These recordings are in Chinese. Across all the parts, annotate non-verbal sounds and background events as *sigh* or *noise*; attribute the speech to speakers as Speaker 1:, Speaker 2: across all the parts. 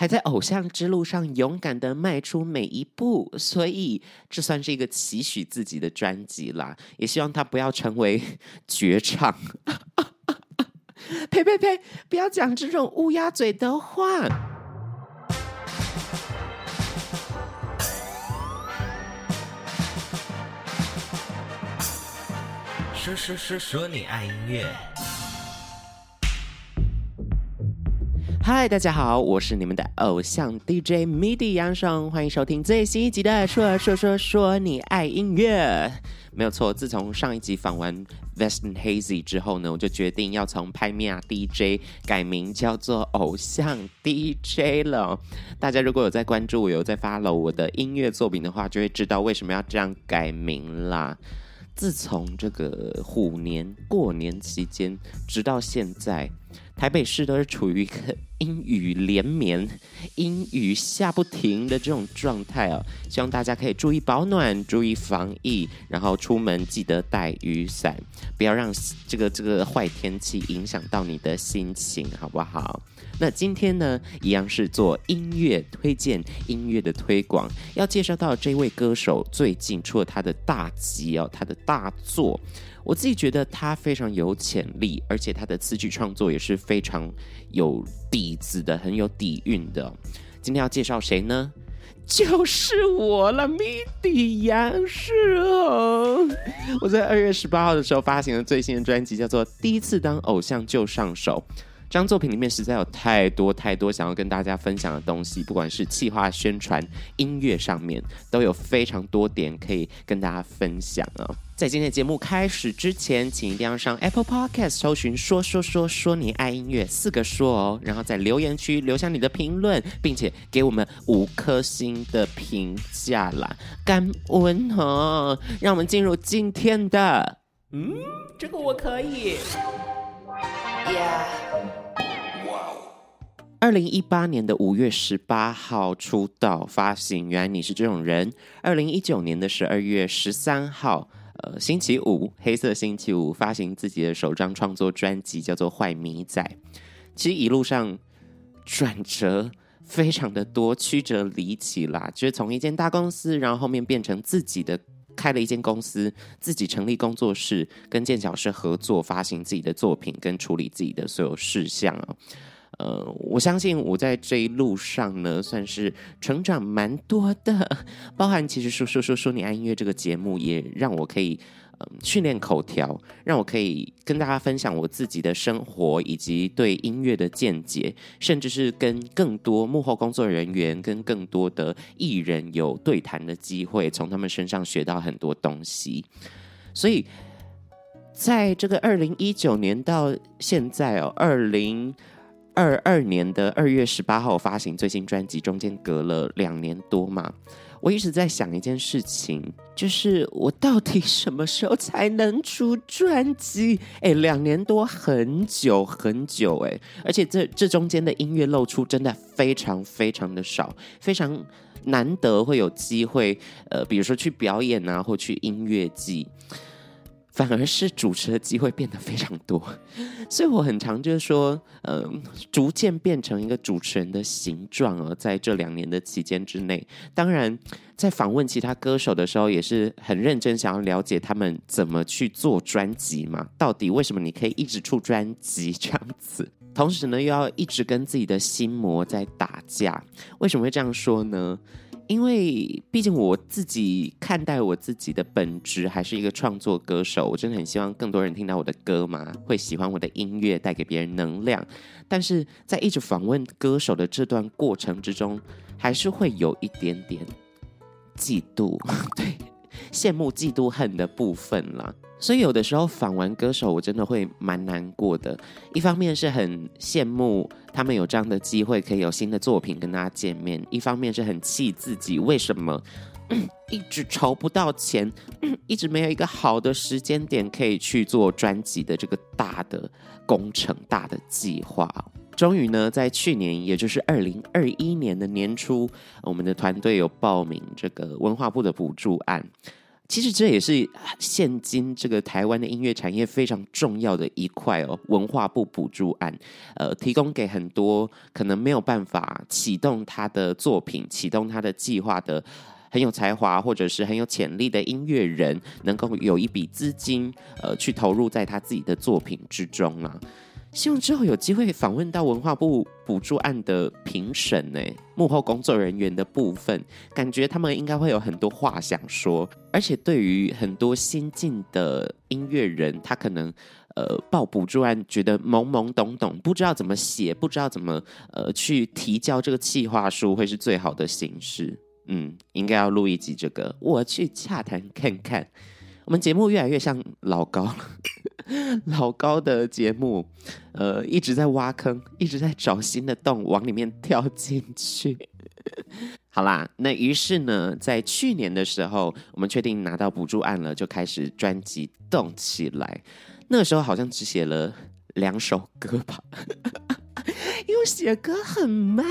Speaker 1: 还在偶像之路上勇敢的迈出每一步，所以这算是一个期许自己的专辑啦。也希望他不要成为 *laughs* 绝唱。呸呸呸！不要讲这种乌鸦嘴的话。说说说说你爱音乐。嗨，大家好，我是你们的偶像 DJ MIDI 杨爽，欢迎收听最新一集的《说说说说你爱音乐》。没有错，自从上一集访完 Vast & Hazy 之后呢，我就决定要从拍米亚 DJ 改名叫做偶像 DJ 了。大家如果有在关注我，有在 follow 我的音乐作品的话，就会知道为什么要这样改名啦。自从这个虎年过年期间，直到现在，台北市都是处于一个阴雨连绵、阴雨下不停的这种状态哦。希望大家可以注意保暖、注意防疫，然后出门记得带雨伞，不要让这个这个坏天气影响到你的心情，好不好？那今天呢，一样是做音乐推荐、音乐的推广，要介绍到这位歌手最近出了他的大集哦，他的大作。我自己觉得他非常有潜力，而且他的词曲创作也是非常有底子的，很有底蕴的。今天要介绍谁呢？就是我了，MIDI 杨爽。我在二月十八号的时候发行了最新的专辑，叫做《第一次当偶像就上手》。这张作品里面实在有太多太多想要跟大家分享的东西，不管是企划、宣传、音乐上面，都有非常多点可以跟大家分享啊、哦！在今天的节目开始之前，请一定要上 Apple Podcast 搜寻“说说说说你爱音乐”四个说哦，然后在留言区留下你的评论，并且给我们五颗星的评价啦，感恩哦！让我们进入今天的，嗯，这个我可以。二零一八年的五月十八号出道发行，原来你是这种人。二零一九年的十二月十三号，呃，星期五，黑色星期五发行自己的首张创作专辑，叫做《坏米仔》。其实一路上转折非常的多，曲折离奇啦，就是从一间大公司，然后后面变成自己的开了一间公司，自己成立工作室，跟剑桥社合作发行自己的作品，跟处理自己的所有事项啊。呃，我相信我在这一路上呢，算是成长蛮多的，*laughs* 包含其实说说说说你爱音乐这个节目，也让我可以嗯、训练口条，让我可以跟大家分享我自己的生活以及对音乐的见解，甚至是跟更多幕后工作人员、跟更多的艺人有对谈的机会，从他们身上学到很多东西。所以，在这个二零一九年到现在哦，二零。二二年的二月十八号发行最新专辑，中间隔了两年多嘛。我一直在想一件事情，就是我到底什么时候才能出专辑？哎，两年多，很久很久哎，而且这这中间的音乐露出真的非常非常的少，非常难得会有机会，呃，比如说去表演啊，或去音乐季。反而是主持的机会变得非常多，*laughs* 所以我很常就是说，嗯、呃，逐渐变成一个主持人的形状哦。在这两年的期间之内，当然在访问其他歌手的时候，也是很认真想要了解他们怎么去做专辑嘛。到底为什么你可以一直出专辑这样子？同时呢，又要一直跟自己的心魔在打架。为什么会这样说呢？因为毕竟我自己看待我自己的本质还是一个创作歌手，我真的很希望更多人听到我的歌嘛，会喜欢我的音乐，带给别人能量。但是在一直访问歌手的这段过程之中，还是会有一点点嫉妒，*laughs* 对，羡慕、嫉妒、恨的部分啦。所以有的时候访完歌手，我真的会蛮难过的。一方面是很羡慕他们有这样的机会，可以有新的作品跟大家见面；一方面是很气自己为什么、一直筹不到钱、一直没有一个好的时间点可以去做专辑的这个大的工程、大的计划。终于呢，在去年，也就是二零二一年的年初，我们的团队有报名这个文化部的补助案。其实这也是现今这个台湾的音乐产业非常重要的一块哦。文化部补助案，呃，提供给很多可能没有办法启动他的作品、启动他的计划的很有才华或者是很有潜力的音乐人，能够有一笔资金，呃，去投入在他自己的作品之中啊。希望之后有机会访问到文化部补助案的评审呢，幕后工作人员的部分，感觉他们应该会有很多话想说。而且对于很多新进的音乐人，他可能呃报补助案觉得懵懵懂懂，不知道怎么写，不知道怎么呃去提交这个企划书，会是最好的形式。嗯，应该要录一集这个，我去洽谈看看。我们节目越来越像老高了。*laughs* 老高的节目，呃，一直在挖坑，一直在找新的洞往里面跳进去。*laughs* 好啦，那于是呢，在去年的时候，我们确定拿到补助案了，就开始专辑动起来。那时候好像只写了两首歌吧。因为写歌很慢，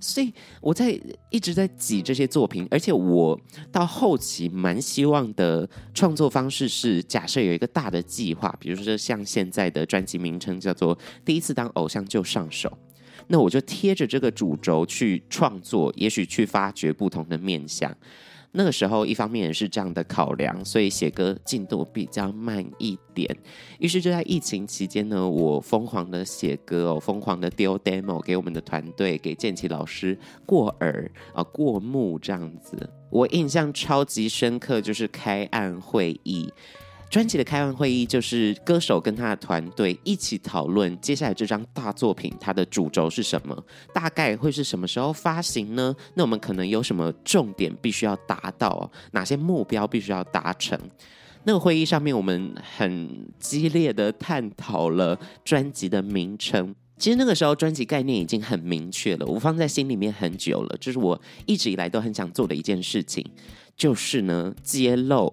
Speaker 1: 所以我在一直在挤这些作品，而且我到后期蛮希望的创作方式是，假设有一个大的计划，比如说像现在的专辑名称叫做《第一次当偶像就上手》，那我就贴着这个主轴去创作，也许去发掘不同的面向。那个时候，一方面也是这样的考量，所以写歌进度比较慢一点。于是就在疫情期间呢，我疯狂的写歌哦，疯狂的丢 demo 给我们的团队，给建奇老师过耳啊过目这样子。我印象超级深刻，就是开案会议。专辑的开完会议，就是歌手跟他的团队一起讨论接下来这张大作品，它的主轴是什么，大概会是什么时候发行呢？那我们可能有什么重点必须要达到，哪些目标必须要达成？那个会议上面，我们很激烈的探讨了专辑的名称。其实那个时候，专辑概念已经很明确了，我放在心里面很久了，这是我一直以来都很想做的一件事情。就是呢，揭露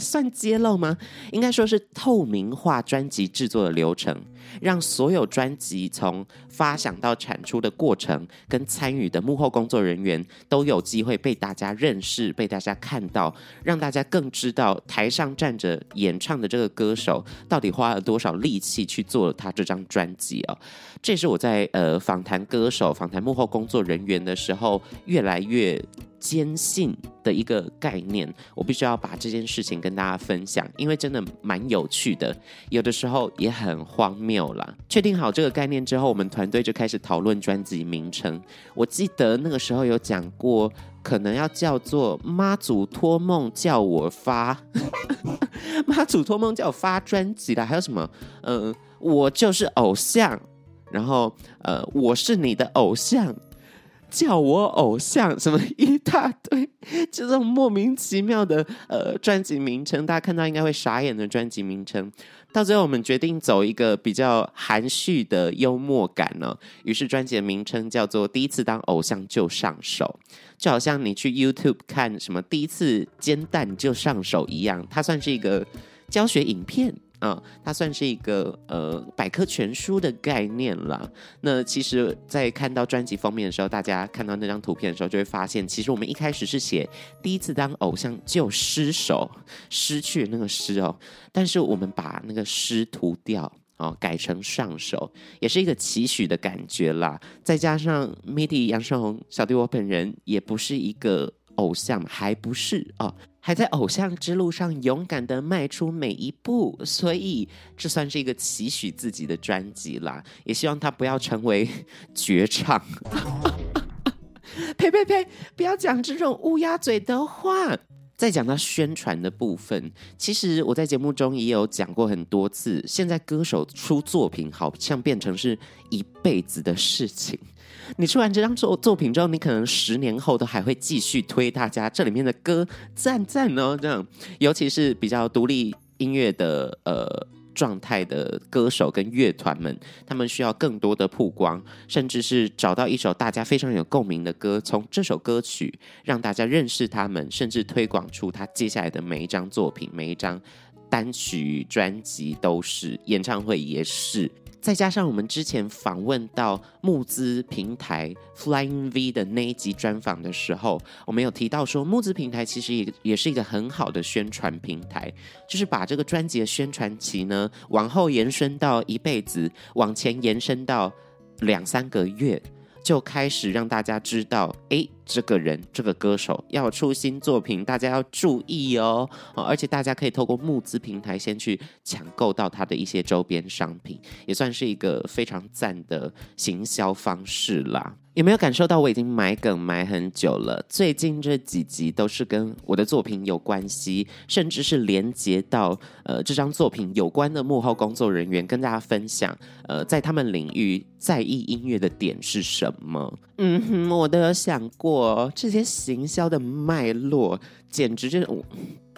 Speaker 1: 算揭露吗？应该说是透明化专辑制作的流程，让所有专辑从发想到产出的过程，跟参与的幕后工作人员都有机会被大家认识，被大家看到，让大家更知道台上站着演唱的这个歌手到底花了多少力气去做他这张专辑哦。这也是我在呃访谈歌手、访谈幕后工作人员的时候，越来越。坚信的一个概念，我必须要把这件事情跟跟大家分享，因为真的蛮有趣的，有的时候也很荒谬啦。确定好这个概念之后，我们团队就开始讨论专辑名称。我记得那个时候有讲过，可能要叫做“妈祖托梦叫我发”，*laughs* 妈祖托梦叫我发专辑啦，还有什么？嗯、我就是偶像，然后呃，我是你的偶像。叫我偶像，什么一大堆，这种莫名其妙的呃专辑名称，大家看到应该会傻眼的专辑名称。到最后，我们决定走一个比较含蓄的幽默感呢，于是专辑的名称叫做《第一次当偶像就上手》，就好像你去 YouTube 看什么第一次煎蛋就上手一样，它算是一个教学影片。啊、哦，它算是一个呃百科全书的概念啦。那其实，在看到专辑封面的时候，大家看到那张图片的时候，就会发现，其实我们一开始是写第一次当偶像就失手，失去那个失哦。但是我们把那个失涂掉哦，改成上手，也是一个期许的感觉啦。再加上 MIDI 杨胜红小弟我本人也不是一个偶像，还不是哦。还在偶像之路上勇敢的迈出每一步，所以这算是一个期许自己的专辑啦。也希望他不要成为 *laughs* 绝唱。*laughs* 呸呸呸！不要讲这种乌鸦嘴的话。再讲到宣传的部分，其实我在节目中也有讲过很多次。现在歌手出作品，好像变成是一辈子的事情。你出完这张作作品之后，你可能十年后都还会继续推大家这里面的歌，赞赞哦，这样。尤其是比较独立音乐的呃状态的歌手跟乐团们，他们需要更多的曝光，甚至是找到一首大家非常有共鸣的歌，从这首歌曲让大家认识他们，甚至推广出他接下来的每一张作品、每一张单曲、专辑都是，演唱会也是。再加上我们之前访问到募资平台 Flying V 的那一集专访的时候，我们有提到说，募资平台其实也也是一个很好的宣传平台，就是把这个专辑的宣传期呢往后延伸到一辈子，往前延伸到两三个月。就开始让大家知道，哎，这个人这个歌手要出新作品，大家要注意哦。而且大家可以透过募资平台先去抢购到他的一些周边商品，也算是一个非常赞的行销方式啦。有没有感受到我已经买梗买很久了？最近这几集都是跟我的作品有关系，甚至是连接到呃这张作品有关的幕后工作人员，跟大家分享呃在他们领域在意音乐的点是什么？嗯哼，我都有想过这些行销的脉络，简直就是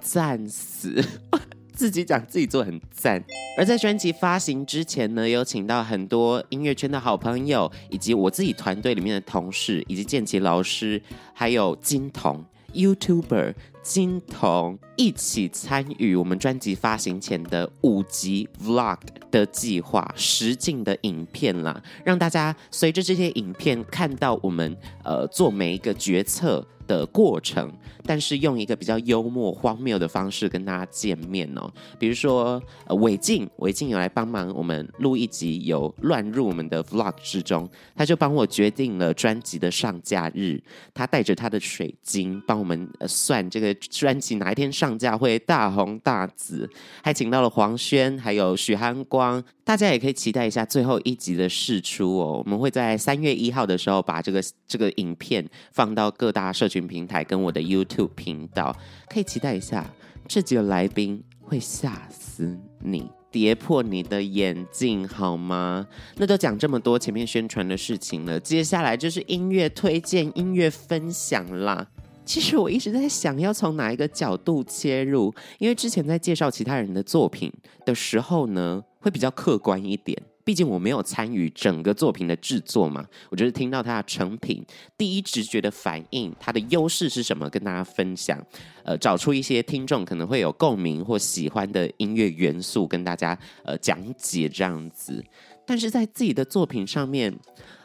Speaker 1: 赞死。*laughs* 自己讲自己做很赞，而在专辑发行之前呢，有请到很多音乐圈的好朋友，以及我自己团队里面的同事，以及建奇老师，还有金童 YouTuber 金童一起参与我们专辑发行前的五集 Vlog 的计划，实境的影片啦，让大家随着这些影片看到我们呃做每一个决策的过程，但是用一个比较幽默荒谬的方式跟大家见面哦。比如说，呃，伟静，伟静有来帮忙我们录一集，有乱入我们的 vlog 之中，他就帮我决定了专辑的上架日。他带着他的水晶帮我们算这个专辑哪一天上架会大红大紫，还请到了黄轩，还有许汉光。大家也可以期待一下最后一集的试出哦。我们会在三月一号的时候把这个这个影片放到各大社群平台跟我的 YouTube 频道，可以期待一下。这几个来宾会吓死你，跌破你的眼镜，好吗？那都讲这么多前面宣传的事情了，接下来就是音乐推荐、音乐分享啦。其实我一直在想要从哪一个角度切入，因为之前在介绍其他人的作品的时候呢，会比较客观一点。毕竟我没有参与整个作品的制作嘛，我就是听到它的成品，第一直觉的反应，它的优势是什么，跟大家分享，呃，找出一些听众可能会有共鸣或喜欢的音乐元素，跟大家呃讲解这样子。但是在自己的作品上面，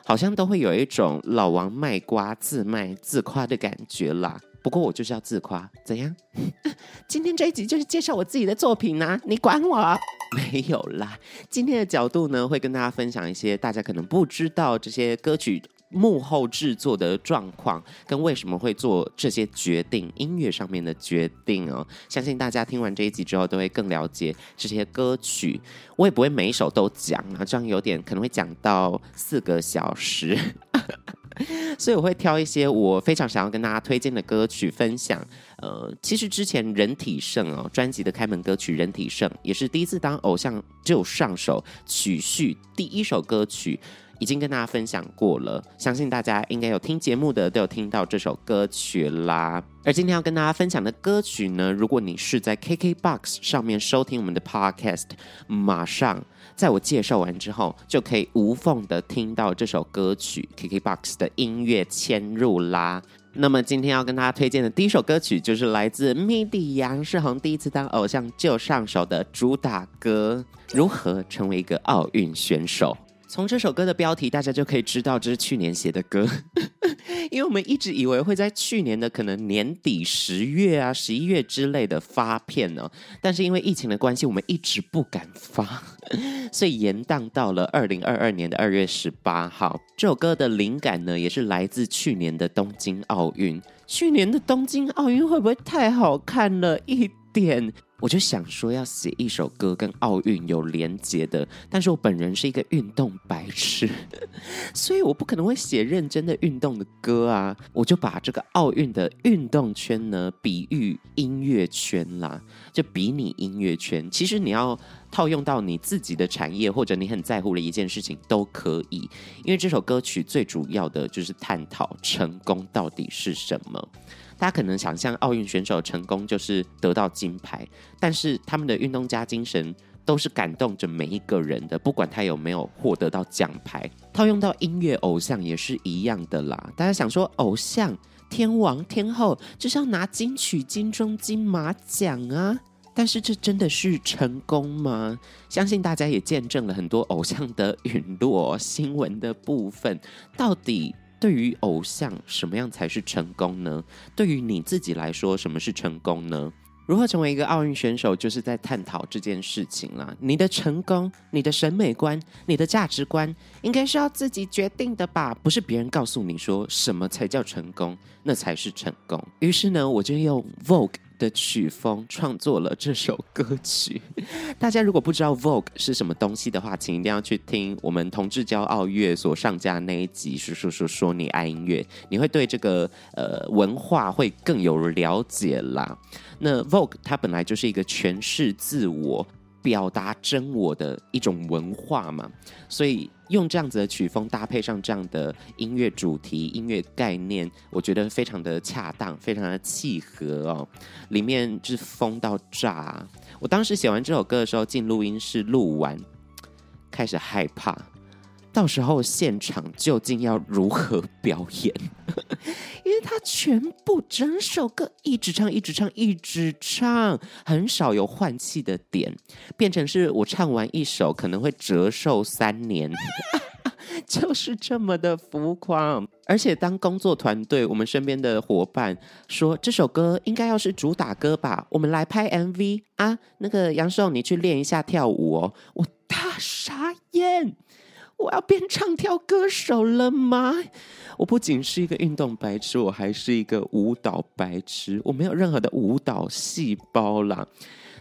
Speaker 1: 好像都会有一种老王卖瓜、自卖自夸的感觉啦。不过我就是要自夸，怎样？*laughs* 今天这一集就是介绍我自己的作品啊，你管我？*laughs* 没有啦。今天的角度呢，会跟大家分享一些大家可能不知道这些歌曲幕后制作的状况，跟为什么会做这些决定，音乐上面的决定哦。相信大家听完这一集之后，都会更了解这些歌曲。我也不会每一首都讲啊，这样有点可能会讲到四个小时。*laughs* 所以我会挑一些我非常想要跟大家推荐的歌曲分享。呃，其实之前人体盛哦专辑的开门歌曲人体盛也是第一次当偶像就上手曲序第一首歌曲，已经跟大家分享过了。相信大家应该有听节目的都有听到这首歌曲啦。而今天要跟大家分享的歌曲呢，如果你是在 KKBOX 上面收听我们的 Podcast，马上。在我介绍完之后，就可以无缝的听到这首歌曲 KKBOX 的音乐嵌入啦。那么今天要跟大家推荐的第一首歌曲，就是来自 MIDI 杨世宏第一次当偶像就上手的主打歌《如何成为一个奥运选手》。从这首歌的标题，大家就可以知道这是去年写的歌，*laughs* 因为我们一直以为会在去年的可能年底十月啊、十一月之类的发片呢，但是因为疫情的关系，我们一直不敢发，*laughs* 所以延宕到了二零二二年的二月十八号。这首歌的灵感呢，也是来自去年的东京奥运。去年的东京奥运会不会太好看了一点？我就想说要写一首歌跟奥运有连结的，但是我本人是一个运动白痴，*laughs* 所以我不可能会写认真的运动的歌啊。我就把这个奥运的运动圈呢比喻音乐圈啦，就比拟音乐圈。其实你要套用到你自己的产业或者你很在乎的一件事情都可以，因为这首歌曲最主要的就是探讨成功到底是什么。大家可能想象奥运选手成功就是得到金牌，但是他们的运动家精神都是感动着每一个人的，不管他有没有获得到奖牌。套用到音乐偶像也是一样的啦。大家想说偶像天王天后就是要拿金曲、金钟、金马奖啊，但是这真的是成功吗？相信大家也见证了很多偶像的陨落新闻的部分。到底对于偶像，什么样才是成功呢？对于你自己来说，什么是成功呢？如何成为一个奥运选手，就是在探讨这件事情了。你的成功、你的审美观、你的价值观，应该是要自己决定的吧？不是别人告诉你说什么才叫成功，那才是成功。于是呢，我就用 Vogue。的曲风创作了这首歌曲。大家如果不知道 Vogue 是什么东西的话，请一定要去听我们同志骄傲月所上架那一集，说说说说你爱音乐，你会对这个呃文化会更有了解啦。那 Vogue 它本来就是一个诠释自我、表达真我的一种文化嘛，所以。用这样子的曲风搭配上这样的音乐主题、音乐概念，我觉得非常的恰当，非常的契合哦。里面就是疯到炸。我当时写完这首歌的时候，进录音室录完，开始害怕。到时候现场究竟要如何表演？*laughs* 因为他全部整首歌一直唱，一直唱，一直唱，很少有换气的点，变成是我唱完一首可能会折寿三年，*laughs* 就是这么的浮夸。而且当工作团队，我们身边的伙伴说这首歌应该要是主打歌吧，我们来拍 MV 啊，那个杨寿你去练一下跳舞哦，我大傻眼。我要变唱跳歌手了吗？我不仅是一个运动白痴，我还是一个舞蹈白痴。我没有任何的舞蹈细胞啦。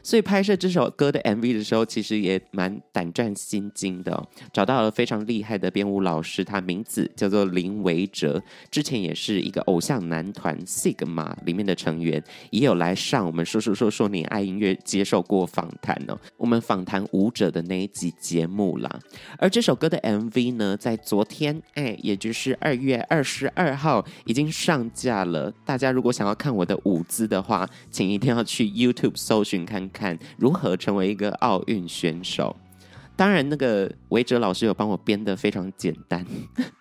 Speaker 1: 所以拍摄这首歌的 MV 的时候，其实也蛮胆战心惊的哦。找到了非常厉害的编舞老师，他名字叫做林维哲，之前也是一个偶像男团 Sigma 里面的成员，也有来上我们说说说说你爱音乐接受过访谈哦。我们访谈舞者的那一集节目啦。而这首歌的 MV 呢，在昨天，哎，也就是二月二十二号已经上架了。大家如果想要看我的舞姿的话，请一定要去 YouTube 搜寻看。看如何成为一个奥运选手。当然，那个维哲老师有帮我编得非常简单，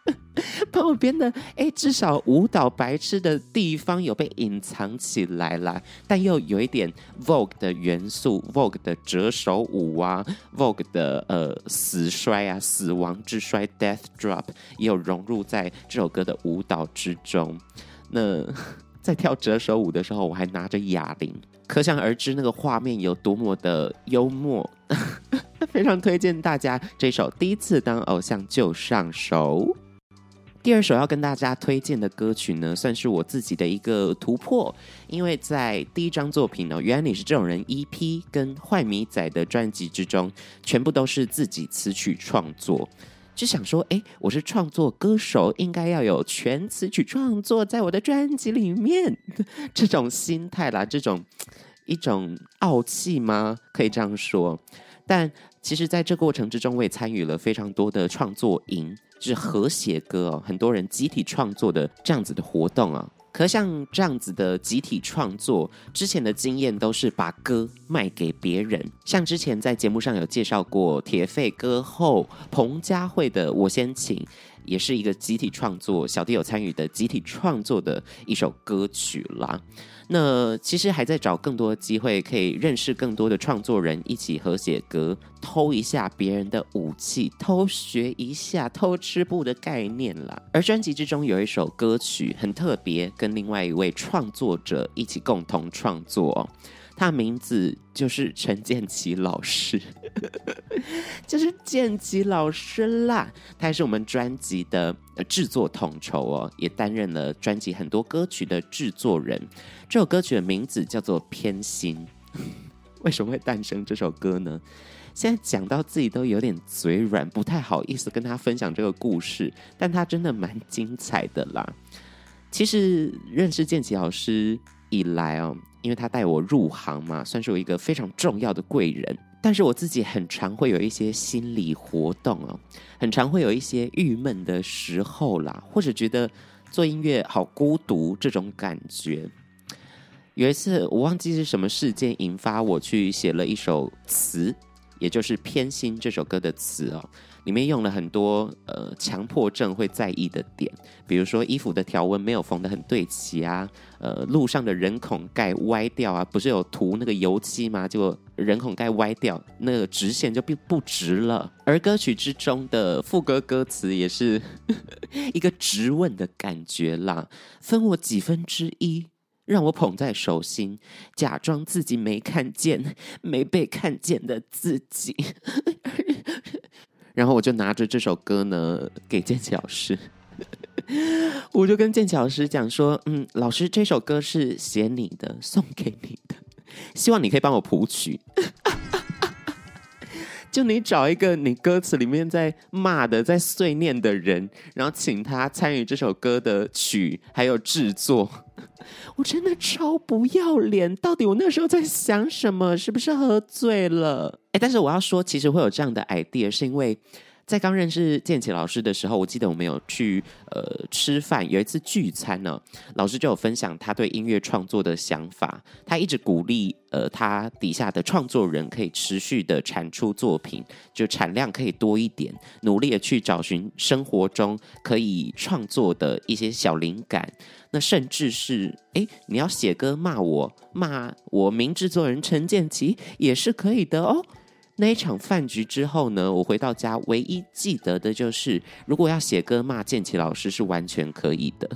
Speaker 1: *laughs* 帮我编的，哎，至少舞蹈白痴的地方有被隐藏起来啦，但又有一点 Vogue 的元素，Vogue 的折手舞啊，Vogue 的呃死衰啊，死亡之衰 Death Drop 也有融入在这首歌的舞蹈之中。那 *laughs* 在跳折手舞的时候，我还拿着哑铃。可想而知，那个画面有多么的幽默，*laughs* 非常推荐大家这首《第一次当偶像就上手》。第二首要跟大家推荐的歌曲呢，算是我自己的一个突破，因为在第一张作品呢，原来你是这种人 EP 跟坏米仔的专辑之中，全部都是自己词曲创作。就想说，哎，我是创作歌手，应该要有全词曲创作在我的专辑里面，*laughs* 这种心态啦，这种一种傲气吗？可以这样说。但其实，在这过程之中，我也参与了非常多的创作营，就是和写歌哦，很多人集体创作的这样子的活动啊。可像这样子的集体创作，之前的经验都是把歌卖给别人。像之前在节目上有介绍过铁肺歌后彭佳慧的《我先请》，也是一个集体创作，小弟有参与的集体创作的一首歌曲啦。那其实还在找更多机会，可以认识更多的创作人，一起合写歌，偷一下别人的武器，偷学一下偷吃布的概念啦。而专辑之中有一首歌曲很特别，跟另外一位创作者一起共同创作。他名字就是陈建奇老师，*laughs* 就是建奇老师啦。他也是我们专辑的制作统筹哦，也担任了专辑很多歌曲的制作人。这首歌曲的名字叫做《偏心》。*laughs* 为什么会诞生这首歌呢？现在讲到自己都有点嘴软，不太好意思跟他分享这个故事，但他真的蛮精彩的啦。其实认识建奇老师以来哦。因为他带我入行嘛，算是我一个非常重要的贵人。但是我自己很常会有一些心理活动哦，很常会有一些郁闷的时候啦，或者觉得做音乐好孤独这种感觉。有一次我忘记是什么事件引发我去写了一首词，也就是《偏心》这首歌的词哦。里面用了很多呃强迫症会在意的点，比如说衣服的条纹没有缝得很对齐啊，呃，路上的人孔盖歪掉啊，不是有涂那个油漆吗？结果人孔盖歪掉，那个直线就变不直了。而歌曲之中的副歌歌词也是 *laughs* 一个直问的感觉啦，分我几分之一。让我捧在手心，假装自己没看见，没被看见的自己。然后我就拿着这首歌呢，给建骐老师，*laughs* 我就跟建骐老师讲说：“嗯，老师，这首歌是写你的，送给你的，希望你可以帮我谱曲。*laughs* ”就你找一个你歌词里面在骂的、在碎念的人，然后请他参与这首歌的曲，还有制作。我真的超不要脸！到底我那时候在想什么？是不是喝醉了？哎，但是我要说，其实会有这样的 idea，是因为在刚认识建骐老师的时候，我记得我们有去呃吃饭，有一次聚餐呢，老师就有分享他对音乐创作的想法。他一直鼓励呃他底下的创作人可以持续的产出作品，就产量可以多一点，努力的去找寻生活中可以创作的一些小灵感。那甚至是，哎，你要写歌骂我，骂我名制作人陈建奇也是可以的哦。那一场饭局之后呢，我回到家，唯一记得的就是，如果要写歌骂建骐老师是完全可以的。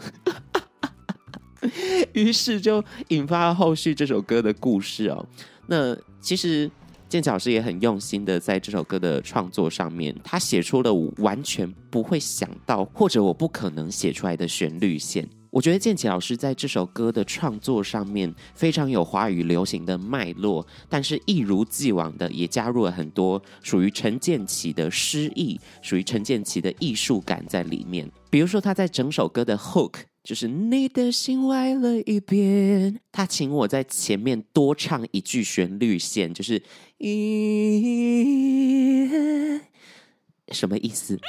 Speaker 1: *laughs* 于是就引发了后续这首歌的故事哦。那其实建骐老师也很用心的在这首歌的创作上面，他写出了我完全不会想到，或者我不可能写出来的旋律线。我觉得建骐老师在这首歌的创作上面非常有华语流行的脉络，但是一如既往的也加入了很多属于陈建奇的诗意，属于陈建奇的艺术感在里面。比如说他在整首歌的 hook，就是你的心歪了一边，他请我在前面多唱一句旋律线，就是一，什么意思？*laughs*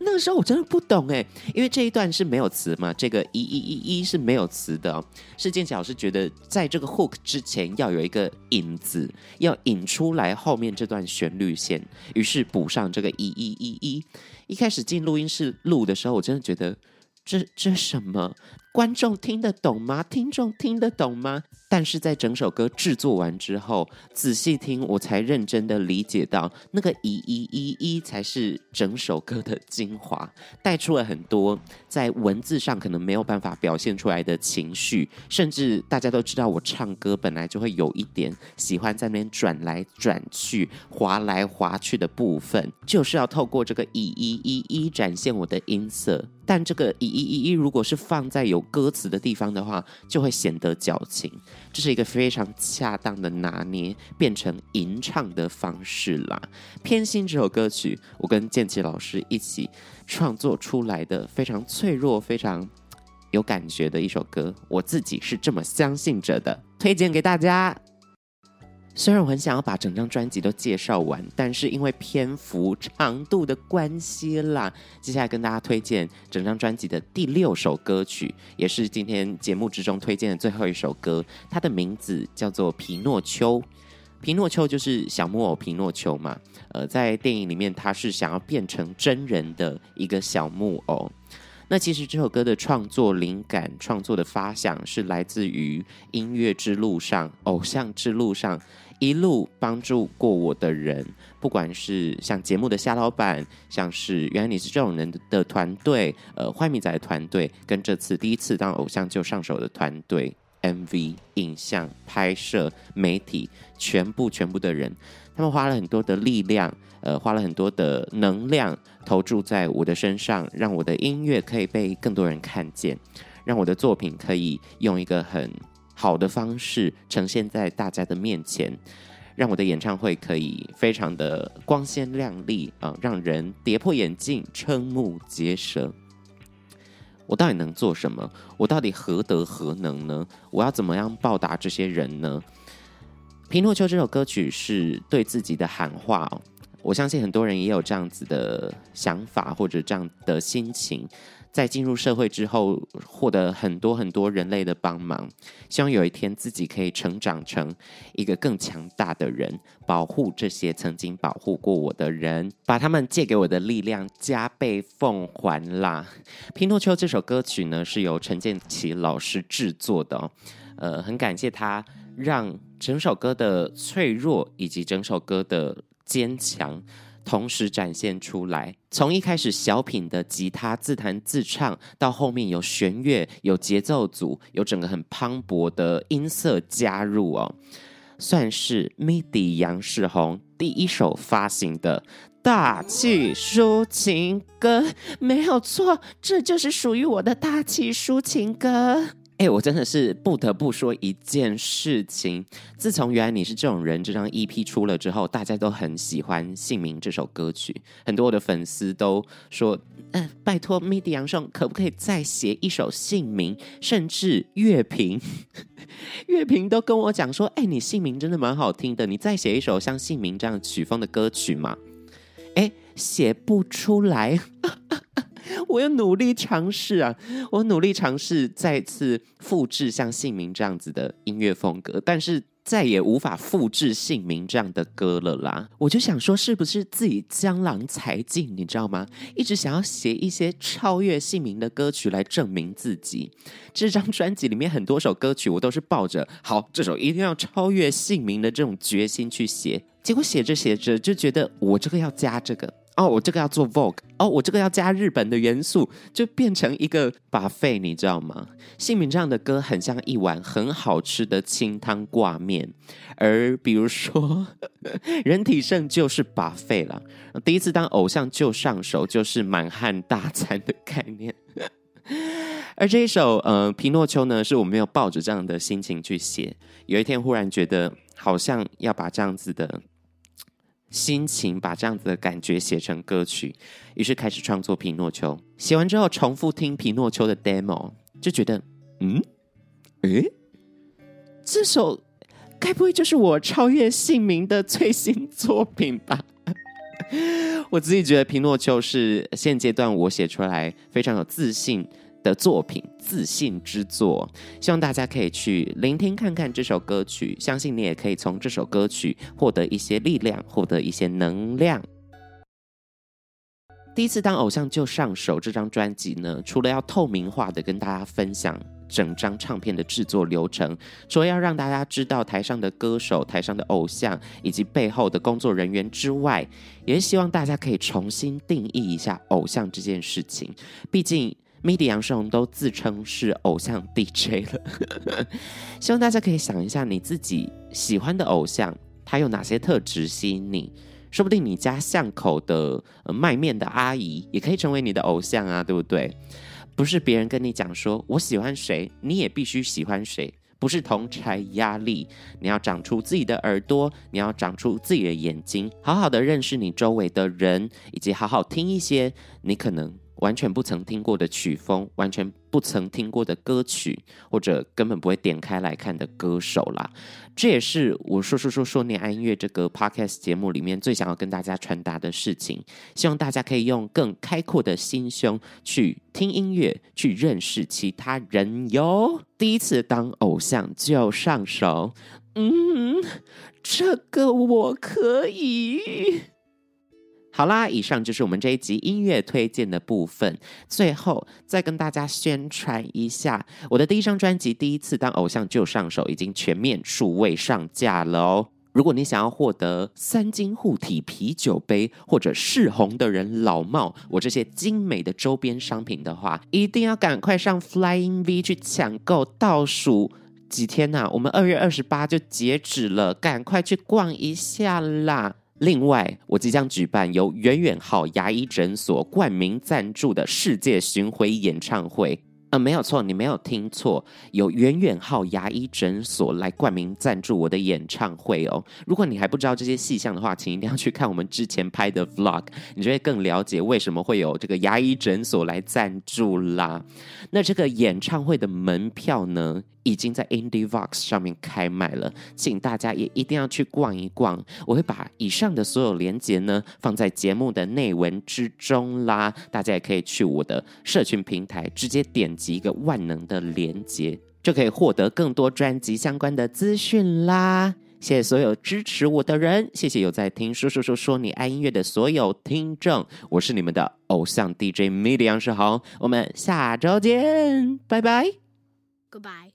Speaker 1: 那个时候我真的不懂哎，因为这一段是没有词嘛，这个一一一一是没有词的。是建骐老师觉得在这个 hook 之前要有一个引子，要引出来后面这段旋律线，于是补上这个一一一一。一开始进录音室录的时候，我真的觉得这这什么？观众听得懂吗？听众听得懂吗？但是在整首歌制作完之后，仔细听，我才认真的理解到，那个一一一一才是整首歌的精华，带出了很多在文字上可能没有办法表现出来的情绪，甚至大家都知道，我唱歌本来就会有一点喜欢在那边转来转去、滑来滑去的部分，就是要透过这个一一一一展现我的音色。但这个一一一一如果是放在有歌词的地方的话，就会显得矫情。这是一个非常恰当的拿捏，变成吟唱的方式啦。偏心这首歌曲，我跟建奇老师一起创作出来的，非常脆弱、非常有感觉的一首歌，我自己是这么相信着的，推荐给大家。虽然我很想要把整张专辑都介绍完，但是因为篇幅长度的关系啦，接下来跟大家推荐整张专辑的第六首歌曲，也是今天节目之中推荐的最后一首歌。它的名字叫做《皮诺丘》，皮诺丘就是小木偶皮诺丘嘛。呃，在电影里面，他是想要变成真人的一个小木偶。那其实这首歌的创作灵感、创作的发想是来自于音乐之路上、偶像之路上。一路帮助过我的人，不管是像节目的夏老板，像是原来你是这种人的团队，呃，坏米仔的团队，跟这次第一次当偶像就上手的团队，MV、影像、拍摄、媒体，全部全部的人，他们花了很多的力量，呃，花了很多的能量投注在我的身上，让我的音乐可以被更多人看见，让我的作品可以用一个很好的方式呈现在大家的面前，让我的演唱会可以非常的光鲜亮丽啊、让人跌破眼镜、瞠目结舌。我到底能做什么？我到底何德何能呢？我要怎么样报答这些人呢？《皮诺丘》这首歌曲是对自己的喊话哦，我相信很多人也有这样子的想法或者这样的心情。在进入社会之后，获得很多很多人类的帮忙，希望有一天自己可以成长成一个更强大的人，保护这些曾经保护过我的人，把他们借给我的力量加倍奉还啦。《拼诺丘》这首歌曲呢，是由陈建骐老师制作的哦，呃，很感谢他让整首歌的脆弱以及整首歌的坚强。同时展现出来，从一开始小品的吉他自弹自唱，到后面有弦乐、有节奏组、有整个很磅礴的音色加入哦，算是 MIDI 杨世宏第一首发行的大气抒情歌，没有错，这就是属于我的大气抒情歌。哎，我真的是不得不说一件事情。自从原来你是这种人这张 EP 出了之后，大家都很喜欢《姓名》这首歌曲，很多我的粉丝都说：“嗯、呃，拜托 MIDI 杨颂，可不可以再写一首《姓名》？”甚至乐评，*laughs* 乐评都跟我讲说：“哎，你《姓名》真的蛮好听的，你再写一首像《姓名》这样曲风的歌曲嘛？”哎，写不出来。*laughs* 我要努力尝试啊！我努力尝试再次复制像《姓名》这样子的音乐风格，但是再也无法复制《姓名》这样的歌了啦。我就想说，是不是自己江郎才尽？你知道吗？一直想要写一些超越《姓名》的歌曲来证明自己。这张专辑里面很多首歌曲，我都是抱着“好，这首一定要超越《姓名》的这种决心去写。结果写着写着就觉得，我这个要加这个。哦，我这个要做 Vogue，哦，我这个要加日本的元素，就变成一个 buffet，你知道吗？姓名这样的歌很像一碗很好吃的清汤挂面，而比如说人体盛就是 buffet 了。第一次当偶像就上手，就是满汉大餐的概念。而这一首呃皮诺丘呢，是我没有抱着这样的心情去写，有一天忽然觉得好像要把这样子的。心情把这样子的感觉写成歌曲，于是开始创作《皮诺丘》。写完之后，重复听《皮诺丘》的 demo，就觉得，嗯，诶，这首该不会就是我超越姓名的最新作品吧？*laughs* 我自己觉得《皮诺丘》是现阶段我写出来非常有自信的作品，自信之作，希望大家可以去聆听看看这首歌曲，相信你也可以从这首歌曲获得一些力量，获得一些能量。第一次当偶像就上手这张专辑呢，除了要透明化的跟大家分享整张唱片的制作流程，除了要让大家知道台上的歌手、台上的偶像以及背后的工作人员之外，也希望大家可以重新定义一下偶像这件事情，毕竟。MIDI 杨世宏都自称是偶像 DJ 了，*laughs* 希望大家可以想一下你自己喜欢的偶像，他有哪些特质吸引你？说不定你家巷口的卖面的阿姨也可以成为你的偶像啊，对不对？不是别人跟你讲说我喜欢谁，你也必须喜欢谁，不是同柴压力。你要长出自己的耳朵，你要长出自己的眼睛，好好的认识你周围的人，以及好好听一些你可能。完全不曾听过的曲风，完全不曾听过的歌曲，或者根本不会点开来看的歌手啦。这也是我说说说说你爱音乐这个 podcast 节目里面最想要跟大家传达的事情。希望大家可以用更开阔的心胸去听音乐，去认识其他人哟。第一次当偶像就上手，嗯，这个我可以。好啦，以上就是我们这一集音乐推荐的部分。最后再跟大家宣传一下，我的第一张专辑《第一次当偶像就上手》已经全面数位上架了哦。如果你想要获得三金护体啤酒杯或者识红的人老帽，我这些精美的周边商品的话，一定要赶快上 Flying V 去抢购。倒数几天呐、我们二月二十八就截止了，赶快去逛一下啦！另外，我即将举办由远远号牙医诊所冠名赞助的世界巡回演唱会。呃，没有错，你没有听错，有远远号牙医诊所来冠名赞助我的演唱会哦。如果你还不知道这些细项的话，请一定要去看我们之前拍的 vlog，你就会更了解为什么会有这个牙医诊所来赞助啦。那这个演唱会的门票呢，已经在 IndieVox 上面开卖了，请大家也一定要去逛一逛。我会把以上的所有连接呢放在节目的内文之中啦，大家也可以去我的社群平台直接点击一个万能的连接，就可以获得更多专辑相关的资讯啦。谢谢所有支持我的人，谢谢有在听叔叔说说你爱音乐的所有听众，我是你们的偶像 DJ Midi 杨世豪，我们下周见，拜拜，Goodbye。